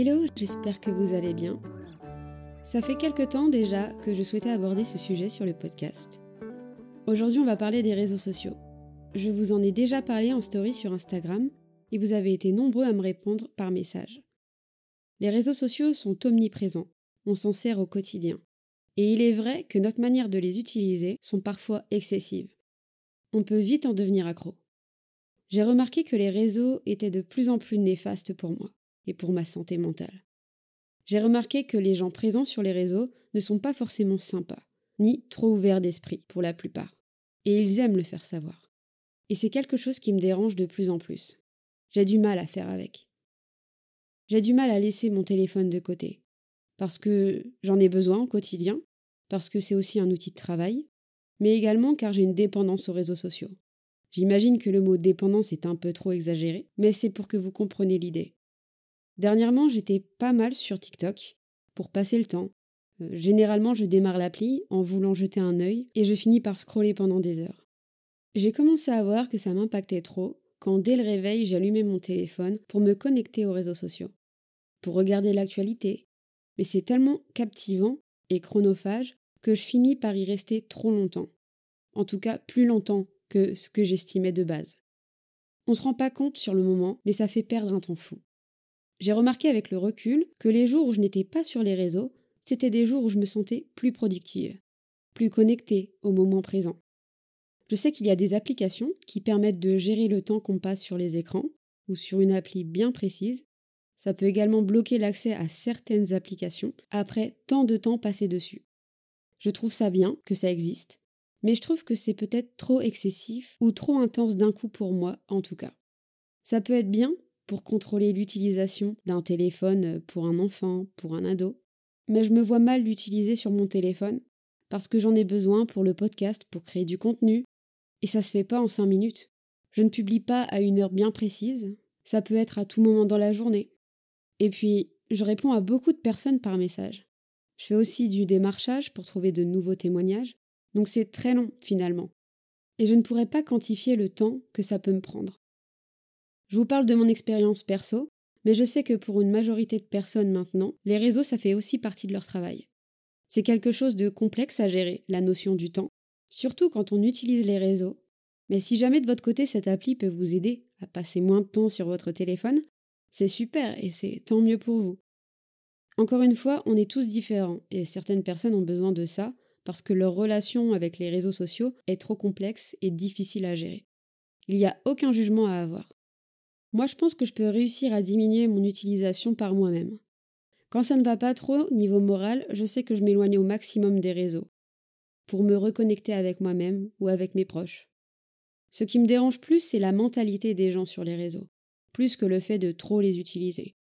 Hello, j'espère que vous allez bien. Ça fait quelque temps déjà que je souhaitais aborder ce sujet sur le podcast. Aujourd'hui, on va parler des réseaux sociaux. Je vous en ai déjà parlé en story sur Instagram et vous avez été nombreux à me répondre par message. Les réseaux sociaux sont omniprésents, on s'en sert au quotidien. Et il est vrai que notre manière de les utiliser sont parfois excessives. On peut vite en devenir accro. J'ai remarqué que les réseaux étaient de plus en plus néfastes pour moi et pour ma santé mentale. J'ai remarqué que les gens présents sur les réseaux ne sont pas forcément sympas, ni trop ouverts d'esprit pour la plupart, et ils aiment le faire savoir. Et c'est quelque chose qui me dérange de plus en plus. J'ai du mal à faire avec. J'ai du mal à laisser mon téléphone de côté, parce que j'en ai besoin au quotidien, parce que c'est aussi un outil de travail, mais également car j'ai une dépendance aux réseaux sociaux. J'imagine que le mot dépendance est un peu trop exagéré, mais c'est pour que vous compreniez l'idée. Dernièrement, j'étais pas mal sur TikTok pour passer le temps. Euh, généralement, je démarre l'appli en voulant jeter un œil et je finis par scroller pendant des heures. J'ai commencé à voir que ça m'impactait trop quand dès le réveil, j'allumais mon téléphone pour me connecter aux réseaux sociaux, pour regarder l'actualité. Mais c'est tellement captivant et chronophage que je finis par y rester trop longtemps. En tout cas, plus longtemps que ce que j'estimais de base. On se rend pas compte sur le moment, mais ça fait perdre un temps fou. J'ai remarqué avec le recul que les jours où je n'étais pas sur les réseaux, c'était des jours où je me sentais plus productive, plus connectée au moment présent. Je sais qu'il y a des applications qui permettent de gérer le temps qu'on passe sur les écrans ou sur une appli bien précise. Ça peut également bloquer l'accès à certaines applications après tant de temps passé dessus. Je trouve ça bien que ça existe, mais je trouve que c'est peut-être trop excessif ou trop intense d'un coup pour moi en tout cas. Ça peut être bien pour contrôler l'utilisation d'un téléphone pour un enfant, pour un ado, mais je me vois mal l'utiliser sur mon téléphone parce que j'en ai besoin pour le podcast, pour créer du contenu, et ça se fait pas en cinq minutes. Je ne publie pas à une heure bien précise, ça peut être à tout moment dans la journée. Et puis, je réponds à beaucoup de personnes par message. Je fais aussi du démarchage pour trouver de nouveaux témoignages, donc c'est très long finalement. Et je ne pourrais pas quantifier le temps que ça peut me prendre. Je vous parle de mon expérience perso, mais je sais que pour une majorité de personnes maintenant, les réseaux, ça fait aussi partie de leur travail. C'est quelque chose de complexe à gérer, la notion du temps, surtout quand on utilise les réseaux. Mais si jamais de votre côté cette appli peut vous aider à passer moins de temps sur votre téléphone, c'est super et c'est tant mieux pour vous. Encore une fois, on est tous différents et certaines personnes ont besoin de ça parce que leur relation avec les réseaux sociaux est trop complexe et difficile à gérer. Il n'y a aucun jugement à avoir. Moi, je pense que je peux réussir à diminuer mon utilisation par moi-même. Quand ça ne va pas trop, niveau moral, je sais que je m'éloigne au maximum des réseaux, pour me reconnecter avec moi-même ou avec mes proches. Ce qui me dérange plus, c'est la mentalité des gens sur les réseaux, plus que le fait de trop les utiliser.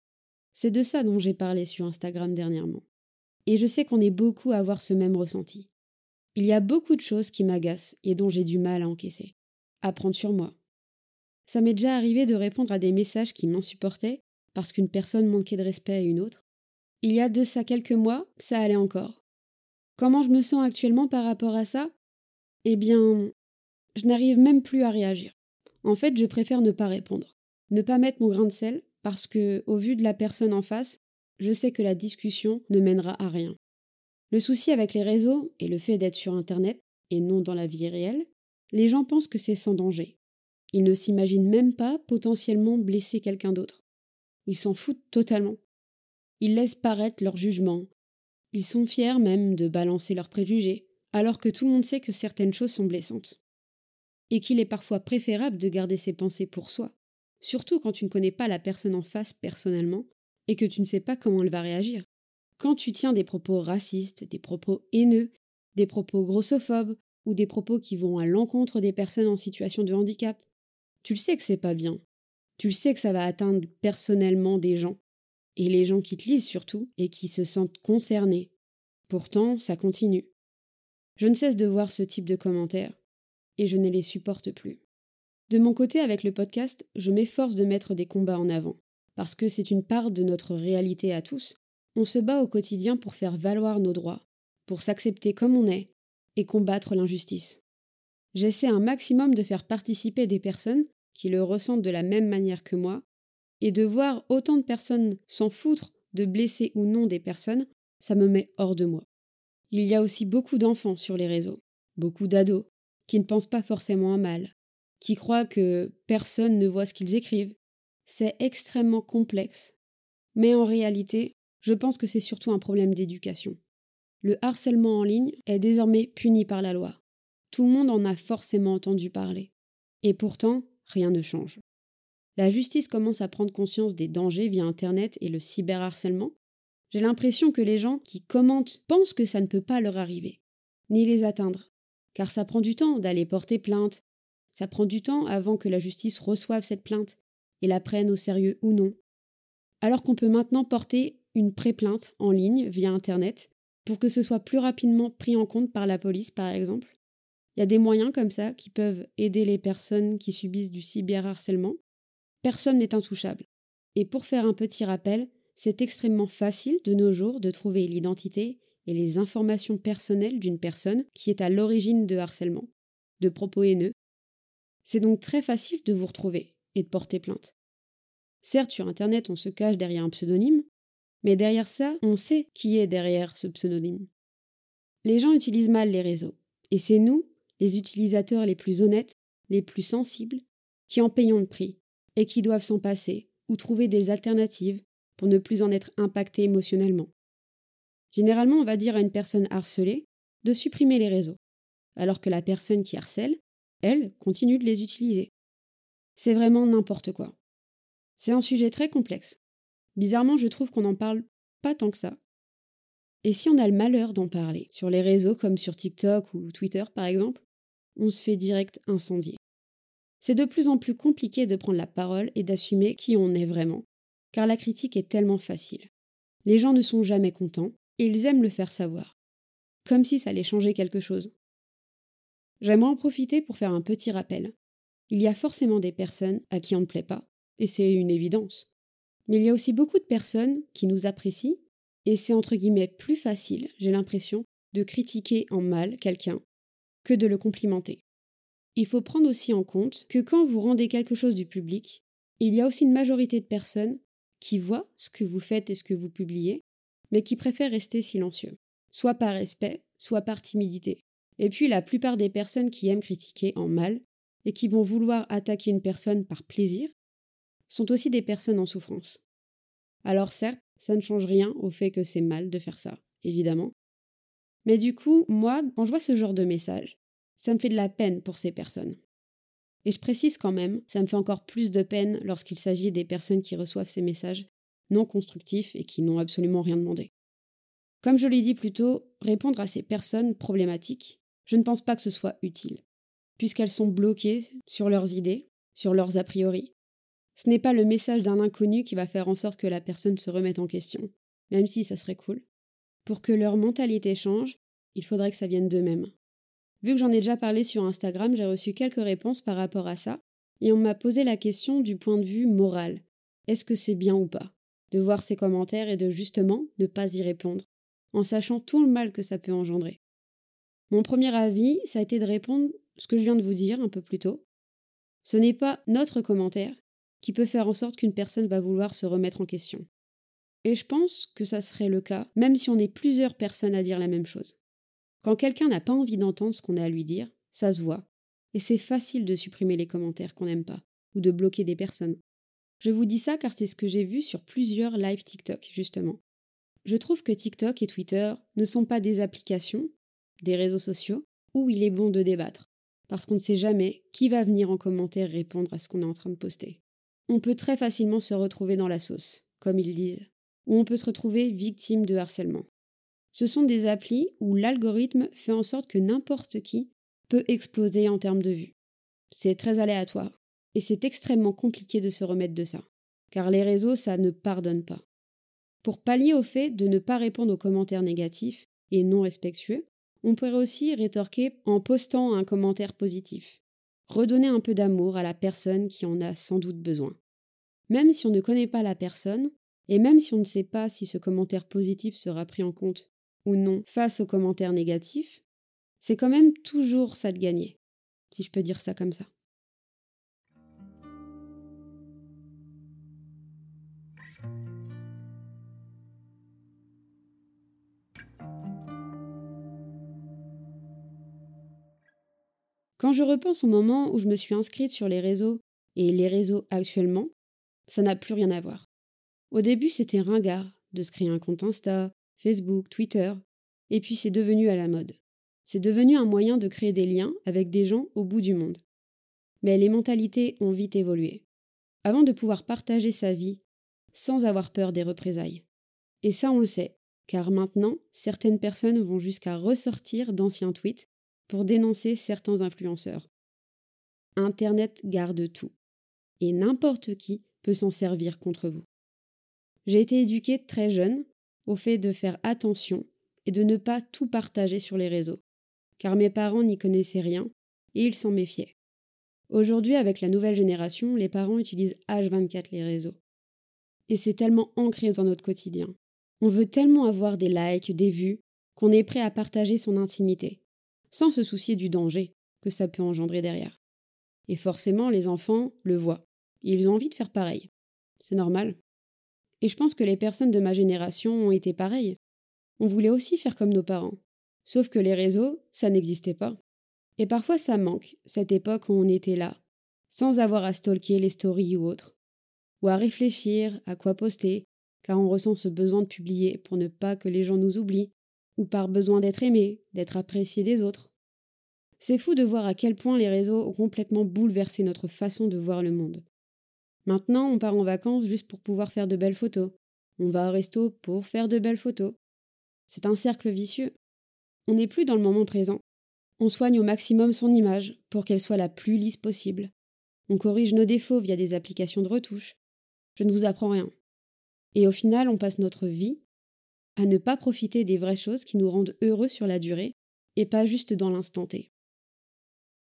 C'est de ça dont j'ai parlé sur Instagram dernièrement. Et je sais qu'on est beaucoup à avoir ce même ressenti. Il y a beaucoup de choses qui m'agacent et dont j'ai du mal à encaisser. À prendre sur moi, ça m'est déjà arrivé de répondre à des messages qui m'insupportaient parce qu'une personne manquait de respect à une autre. Il y a de ça quelques mois, ça allait encore. Comment je me sens actuellement par rapport à ça? Eh bien, je n'arrive même plus à réagir. En fait, je préfère ne pas répondre, ne pas mettre mon grain de sel, parce que, au vu de la personne en face, je sais que la discussion ne mènera à rien. Le souci avec les réseaux et le fait d'être sur Internet, et non dans la vie réelle, les gens pensent que c'est sans danger. Ils ne s'imaginent même pas potentiellement blesser quelqu'un d'autre. Ils s'en foutent totalement. Ils laissent paraître leur jugement. Ils sont fiers même de balancer leurs préjugés, alors que tout le monde sait que certaines choses sont blessantes. Et qu'il est parfois préférable de garder ses pensées pour soi, surtout quand tu ne connais pas la personne en face personnellement et que tu ne sais pas comment elle va réagir. Quand tu tiens des propos racistes, des propos haineux, des propos grossophobes ou des propos qui vont à l'encontre des personnes en situation de handicap, tu le sais que c'est pas bien. Tu le sais que ça va atteindre personnellement des gens. Et les gens qui te lisent surtout, et qui se sentent concernés. Pourtant, ça continue. Je ne cesse de voir ce type de commentaires, et je ne les supporte plus. De mon côté, avec le podcast, je m'efforce de mettre des combats en avant, parce que c'est une part de notre réalité à tous. On se bat au quotidien pour faire valoir nos droits, pour s'accepter comme on est, et combattre l'injustice. J'essaie un maximum de faire participer des personnes qui le ressentent de la même manière que moi, et de voir autant de personnes s'en foutre de blesser ou non des personnes, ça me met hors de moi. Il y a aussi beaucoup d'enfants sur les réseaux, beaucoup d'ados, qui ne pensent pas forcément à mal, qui croient que personne ne voit ce qu'ils écrivent. C'est extrêmement complexe. Mais en réalité, je pense que c'est surtout un problème d'éducation. Le harcèlement en ligne est désormais puni par la loi. Tout le monde en a forcément entendu parler. Et pourtant, rien ne change. La justice commence à prendre conscience des dangers via Internet et le cyberharcèlement. J'ai l'impression que les gens qui commentent pensent que ça ne peut pas leur arriver, ni les atteindre, car ça prend du temps d'aller porter plainte, ça prend du temps avant que la justice reçoive cette plainte et la prenne au sérieux ou non. Alors qu'on peut maintenant porter une pré-plainte en ligne via Internet pour que ce soit plus rapidement pris en compte par la police, par exemple. Il y a des moyens comme ça qui peuvent aider les personnes qui subissent du cyberharcèlement. Personne n'est intouchable. Et pour faire un petit rappel, c'est extrêmement facile de nos jours de trouver l'identité et les informations personnelles d'une personne qui est à l'origine de harcèlement, de propos haineux. C'est donc très facile de vous retrouver et de porter plainte. Certes, sur Internet, on se cache derrière un pseudonyme, mais derrière ça, on sait qui est derrière ce pseudonyme. Les gens utilisent mal les réseaux, et c'est nous, les utilisateurs les plus honnêtes, les plus sensibles, qui en payons le prix, et qui doivent s'en passer, ou trouver des alternatives pour ne plus en être impactés émotionnellement. Généralement, on va dire à une personne harcelée de supprimer les réseaux, alors que la personne qui harcèle, elle, continue de les utiliser. C'est vraiment n'importe quoi. C'est un sujet très complexe, Bizarrement, je trouve qu'on n'en parle pas tant que ça. Et si on a le malheur d'en parler, sur les réseaux comme sur TikTok ou Twitter par exemple, on se fait direct incendier. C'est de plus en plus compliqué de prendre la parole et d'assumer qui on est vraiment, car la critique est tellement facile. Les gens ne sont jamais contents, et ils aiment le faire savoir, comme si ça allait changer quelque chose. J'aimerais en profiter pour faire un petit rappel. Il y a forcément des personnes à qui on ne plaît pas, et c'est une évidence. Mais il y a aussi beaucoup de personnes qui nous apprécient, et c'est entre guillemets plus facile, j'ai l'impression, de critiquer en mal quelqu'un que de le complimenter. Il faut prendre aussi en compte que quand vous rendez quelque chose du public, il y a aussi une majorité de personnes qui voient ce que vous faites et ce que vous publiez, mais qui préfèrent rester silencieux, soit par respect, soit par timidité. Et puis la plupart des personnes qui aiment critiquer en mal et qui vont vouloir attaquer une personne par plaisir sont aussi des personnes en souffrance. Alors certes, ça ne change rien au fait que c'est mal de faire ça, évidemment. Mais du coup, moi, quand je vois ce genre de message, ça me fait de la peine pour ces personnes. Et je précise quand même, ça me fait encore plus de peine lorsqu'il s'agit des personnes qui reçoivent ces messages non constructifs et qui n'ont absolument rien demandé. Comme je l'ai dit plus tôt, répondre à ces personnes problématiques, je ne pense pas que ce soit utile, puisqu'elles sont bloquées sur leurs idées, sur leurs a priori, ce n'est pas le message d'un inconnu qui va faire en sorte que la personne se remette en question, même si ça serait cool. Pour que leur mentalité change, il faudrait que ça vienne d'eux-mêmes. Vu que j'en ai déjà parlé sur Instagram, j'ai reçu quelques réponses par rapport à ça, et on m'a posé la question du point de vue moral. Est-ce que c'est bien ou pas De voir ces commentaires et de justement ne pas y répondre, en sachant tout le mal que ça peut engendrer? Mon premier avis, ça a été de répondre ce que je viens de vous dire un peu plus tôt. Ce n'est pas notre commentaire qui peut faire en sorte qu'une personne va vouloir se remettre en question. Et je pense que ça serait le cas, même si on est plusieurs personnes à dire la même chose. Quand quelqu'un n'a pas envie d'entendre ce qu'on a à lui dire, ça se voit. Et c'est facile de supprimer les commentaires qu'on n'aime pas, ou de bloquer des personnes. Je vous dis ça car c'est ce que j'ai vu sur plusieurs live TikTok, justement. Je trouve que TikTok et Twitter ne sont pas des applications, des réseaux sociaux, où il est bon de débattre, parce qu'on ne sait jamais qui va venir en commentaire répondre à ce qu'on est en train de poster on peut très facilement se retrouver dans la sauce, comme ils disent, ou on peut se retrouver victime de harcèlement. Ce sont des applis où l'algorithme fait en sorte que n'importe qui peut exploser en termes de vues. C'est très aléatoire, et c'est extrêmement compliqué de se remettre de ça, car les réseaux, ça ne pardonne pas. Pour pallier au fait de ne pas répondre aux commentaires négatifs et non respectueux, on pourrait aussi rétorquer en postant un commentaire positif redonner un peu d'amour à la personne qui en a sans doute besoin. Même si on ne connaît pas la personne, et même si on ne sait pas si ce commentaire positif sera pris en compte ou non face au commentaire négatif, c'est quand même toujours ça de gagner, si je peux dire ça comme ça. Quand je repense au moment où je me suis inscrite sur les réseaux et les réseaux actuellement, ça n'a plus rien à voir. Au début, c'était ringard de se créer un compte Insta, Facebook, Twitter, et puis c'est devenu à la mode. C'est devenu un moyen de créer des liens avec des gens au bout du monde. Mais les mentalités ont vite évolué. Avant de pouvoir partager sa vie sans avoir peur des représailles. Et ça, on le sait, car maintenant, certaines personnes vont jusqu'à ressortir d'anciens tweets pour dénoncer certains influenceurs. Internet garde tout, et n'importe qui peut s'en servir contre vous. J'ai été éduquée très jeune au fait de faire attention et de ne pas tout partager sur les réseaux, car mes parents n'y connaissaient rien et ils s'en méfiaient. Aujourd'hui, avec la nouvelle génération, les parents utilisent H24 les réseaux. Et c'est tellement ancré dans notre quotidien. On veut tellement avoir des likes, des vues, qu'on est prêt à partager son intimité, sans se soucier du danger que ça peut engendrer derrière. Et forcément, les enfants le voient. ils ont envie de faire pareil. C'est normal. Et je pense que les personnes de ma génération ont été pareilles. On voulait aussi faire comme nos parents. Sauf que les réseaux, ça n'existait pas. Et parfois ça manque, cette époque où on était là, sans avoir à stalker les stories ou autres, ou à réfléchir à quoi poster, car on ressent ce besoin de publier pour ne pas que les gens nous oublient, ou par besoin d'être aimé, d'être apprécié des autres. C'est fou de voir à quel point les réseaux ont complètement bouleversé notre façon de voir le monde. Maintenant, on part en vacances juste pour pouvoir faire de belles photos. On va au resto pour faire de belles photos. C'est un cercle vicieux. On n'est plus dans le moment présent. On soigne au maximum son image pour qu'elle soit la plus lisse possible. On corrige nos défauts via des applications de retouche. Je ne vous apprends rien. Et au final, on passe notre vie à ne pas profiter des vraies choses qui nous rendent heureux sur la durée et pas juste dans l'instant T.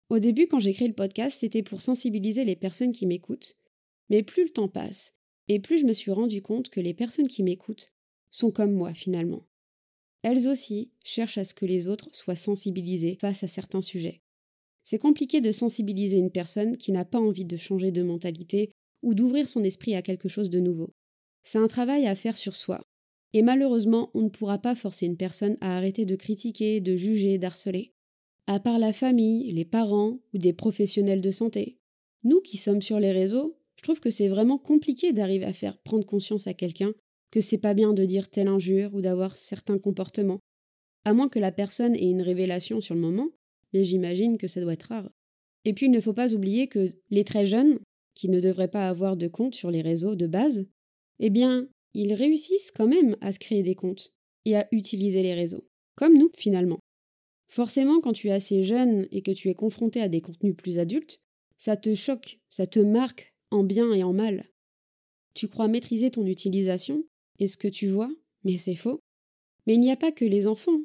Au début, quand créé le podcast, c'était pour sensibiliser les personnes qui m'écoutent, mais plus le temps passe, et plus je me suis rendu compte que les personnes qui m'écoutent sont comme moi finalement. Elles aussi cherchent à ce que les autres soient sensibilisés face à certains sujets. C'est compliqué de sensibiliser une personne qui n'a pas envie de changer de mentalité ou d'ouvrir son esprit à quelque chose de nouveau. C'est un travail à faire sur soi. Et malheureusement, on ne pourra pas forcer une personne à arrêter de critiquer, de juger, d'harceler. À part la famille, les parents ou des professionnels de santé. Nous qui sommes sur les réseaux, que c'est vraiment compliqué d'arriver à faire prendre conscience à quelqu'un que c'est pas bien de dire telle injure ou d'avoir certains comportements. À moins que la personne ait une révélation sur le moment, mais j'imagine que ça doit être rare. Et puis il ne faut pas oublier que les très jeunes, qui ne devraient pas avoir de compte sur les réseaux de base, eh bien, ils réussissent quand même à se créer des comptes et à utiliser les réseaux. Comme nous, finalement. Forcément, quand tu es assez jeune et que tu es confronté à des contenus plus adultes, ça te choque, ça te marque en bien et en mal. Tu crois maîtriser ton utilisation et ce que tu vois, mais c'est faux. Mais il n'y a pas que les enfants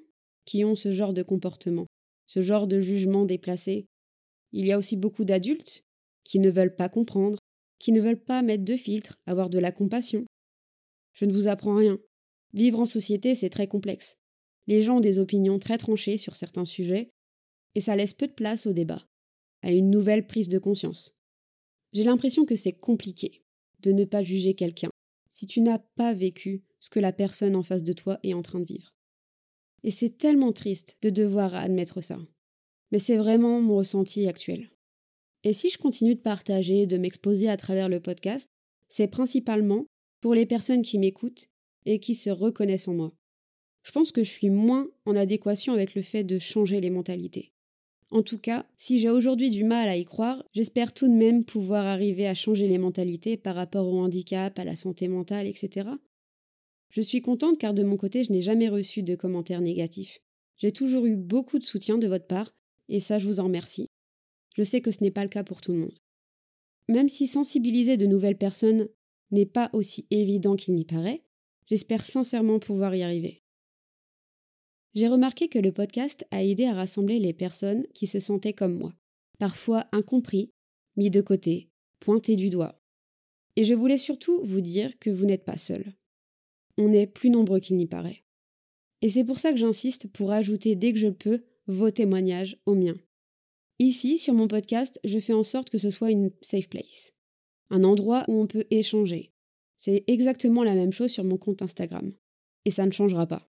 qui ont ce genre de comportement, ce genre de jugement déplacé. Il y a aussi beaucoup d'adultes qui ne veulent pas comprendre, qui ne veulent pas mettre de filtre, avoir de la compassion. Je ne vous apprends rien. Vivre en société, c'est très complexe. Les gens ont des opinions très tranchées sur certains sujets, et ça laisse peu de place au débat, à une nouvelle prise de conscience. J'ai l'impression que c'est compliqué de ne pas juger quelqu'un, si tu n'as pas vécu ce que la personne en face de toi est en train de vivre. Et c'est tellement triste de devoir admettre ça. Mais c'est vraiment mon ressenti actuel. Et si je continue de partager, de m'exposer à travers le podcast, c'est principalement pour les personnes qui m'écoutent et qui se reconnaissent en moi. Je pense que je suis moins en adéquation avec le fait de changer les mentalités. En tout cas, si j'ai aujourd'hui du mal à y croire, j'espère tout de même pouvoir arriver à changer les mentalités par rapport au handicap, à la santé mentale, etc. Je suis contente car de mon côté, je n'ai jamais reçu de commentaires négatifs. J'ai toujours eu beaucoup de soutien de votre part, et ça, je vous en remercie. Je sais que ce n'est pas le cas pour tout le monde. Même si sensibiliser de nouvelles personnes n'est pas aussi évident qu'il n'y paraît, j'espère sincèrement pouvoir y arriver. J'ai remarqué que le podcast a aidé à rassembler les personnes qui se sentaient comme moi, parfois incompris, mis de côté, pointés du doigt. Et je voulais surtout vous dire que vous n'êtes pas seul. On est plus nombreux qu'il n'y paraît. Et c'est pour ça que j'insiste pour ajouter dès que je peux vos témoignages aux miens. Ici, sur mon podcast, je fais en sorte que ce soit une safe place, un endroit où on peut échanger. C'est exactement la même chose sur mon compte Instagram. Et ça ne changera pas.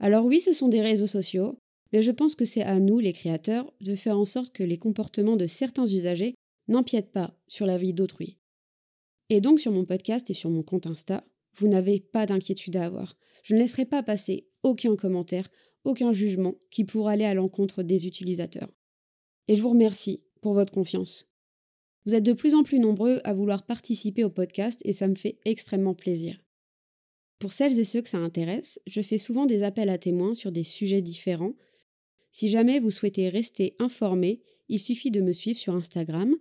Alors oui, ce sont des réseaux sociaux, mais je pense que c'est à nous, les créateurs, de faire en sorte que les comportements de certains usagers n'empiètent pas sur la vie d'autrui. Et donc sur mon podcast et sur mon compte Insta, vous n'avez pas d'inquiétude à avoir. Je ne laisserai pas passer aucun commentaire, aucun jugement qui pourra aller à l'encontre des utilisateurs. Et je vous remercie pour votre confiance. Vous êtes de plus en plus nombreux à vouloir participer au podcast et ça me fait extrêmement plaisir. Pour celles et ceux que ça intéresse, je fais souvent des appels à témoins sur des sujets différents. Si jamais vous souhaitez rester informé, il suffit de me suivre sur Instagram.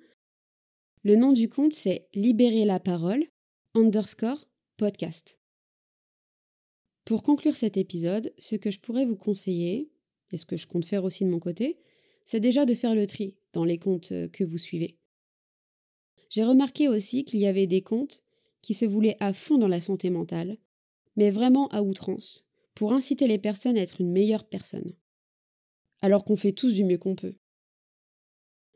Le nom du compte c'est Libérer la parole underscore podcast. Pour conclure cet épisode, ce que je pourrais vous conseiller, et ce que je compte faire aussi de mon côté, c'est déjà de faire le tri dans les comptes que vous suivez. J'ai remarqué aussi qu'il y avait des comptes qui se voulaient à fond dans la santé mentale, mais vraiment à outrance, pour inciter les personnes à être une meilleure personne. Alors qu'on fait tous du mieux qu'on peut.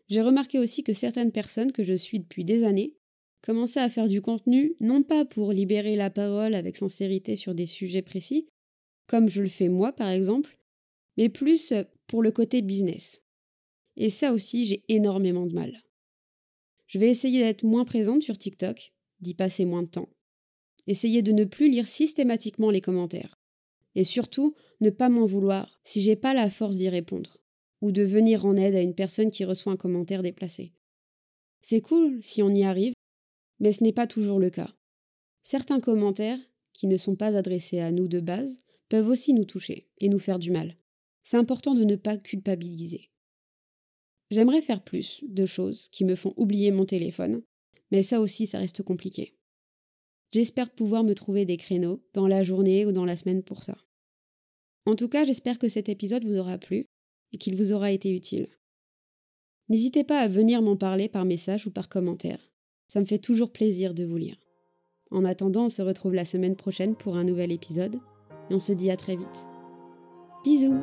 J'ai remarqué aussi que certaines personnes que je suis depuis des années commençaient à faire du contenu non pas pour libérer la parole avec sincérité sur des sujets précis, comme je le fais moi par exemple, mais plus pour le côté business. Et ça aussi, j'ai énormément de mal. Je vais essayer d'être moins présente sur TikTok, d'y passer moins de temps. Essayer de ne plus lire systématiquement les commentaires. Et surtout, ne pas m'en vouloir si j'ai pas la force d'y répondre, ou de venir en aide à une personne qui reçoit un commentaire déplacé. C'est cool si on y arrive, mais ce n'est pas toujours le cas. Certains commentaires, qui ne sont pas adressés à nous de base, peuvent aussi nous toucher et nous faire du mal. C'est important de ne pas culpabiliser. J'aimerais faire plus de choses qui me font oublier mon téléphone, mais ça aussi, ça reste compliqué. J'espère pouvoir me trouver des créneaux dans la journée ou dans la semaine pour ça. En tout cas, j'espère que cet épisode vous aura plu et qu'il vous aura été utile. N'hésitez pas à venir m'en parler par message ou par commentaire. Ça me fait toujours plaisir de vous lire. En attendant, on se retrouve la semaine prochaine pour un nouvel épisode et on se dit à très vite. Bisous